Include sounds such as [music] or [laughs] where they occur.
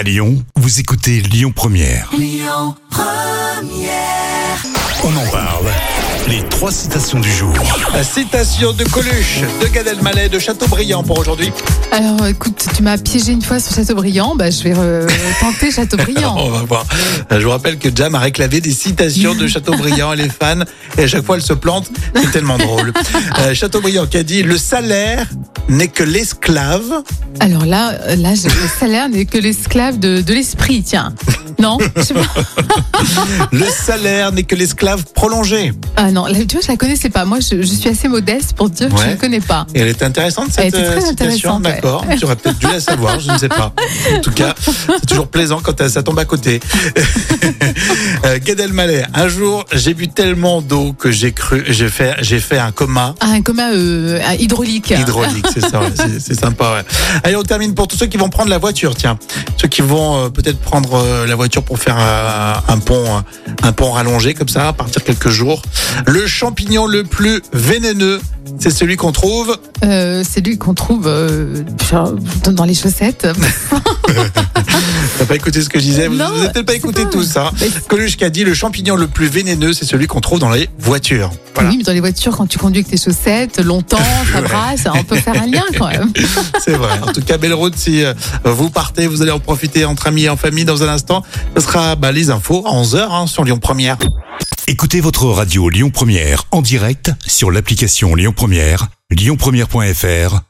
À Lyon, vous écoutez Lyon Première. On en parle. Les trois citations du jour. La citation de Coluche, de Gad Elmaleh, de Chateaubriand pour aujourd'hui. Alors écoute, tu m'as piégé une fois sur Chateaubriand, bah, je vais euh, [laughs] tenter Chateaubriand. On va voir. Je vous rappelle que Jam a réclamé des citations de Chateaubriand. Elle est fan et à chaque fois elle se plante. C'est tellement drôle. Euh, Chateaubriand qui a dit le salaire n'est que l'esclave. Alors là, là, le salaire n'est que l'esclave de, de l'esprit, tiens. [laughs] Non Je sais pas. [laughs] Le salaire n'est que l'esclave prolongé. Ah non, tu vois, je la connaissais pas. Moi, je, je suis assez modeste pour dire que je ne connais pas. Et elle est intéressante Elle cette était très euh, citation, ouais. d'accord. Tu aurais peut-être dû la savoir, je ne sais pas. En tout cas, c'est toujours plaisant quand ça tombe à côté. [laughs] Euh, Gad Elmaleh, un jour, j'ai bu tellement d'eau que j'ai cru, j'ai fait, j'ai fait un coma Ah, un coma euh, hydraulique. hydraulique, c'est ça, c'est- c'est sympa. Ouais. Allez, on termine pour tous ceux qui vont prendre la voiture, tiens, ceux qui vont euh, peut-être prendre euh, la voiture pour faire un pont, un pont rallongé comme ça, partir quelques jours. Le champignon le plus vénéneux, c'est celui qu'on trouve Euh, c'est lui qu'on trouve euh, dans les chaussettes. [laughs] [laughs] T'as pas écouté ce que je disais Vous n'avez peut-être pas écouté pas- tout ça. Mais- Coluche qui a dit le champignon le plus vénéneux, c'est celui qu'on trouve dans les voitures. Voilà, Oui, mais dans les voitures, quand tu conduis avec tes chaussettes, longtemps, [laughs] ça brasse, on peut faire un lien quand même. [laughs] c'est vrai. En tout cas, belle route si euh, vous partez, vous allez en profiter entre amis et en famille dans un instant. Ce sera bah, les infos à 11h sur Lyon Première. Écoutez votre radio Lyon Première en direct sur l'application Lyon Première, lyonpremière.fr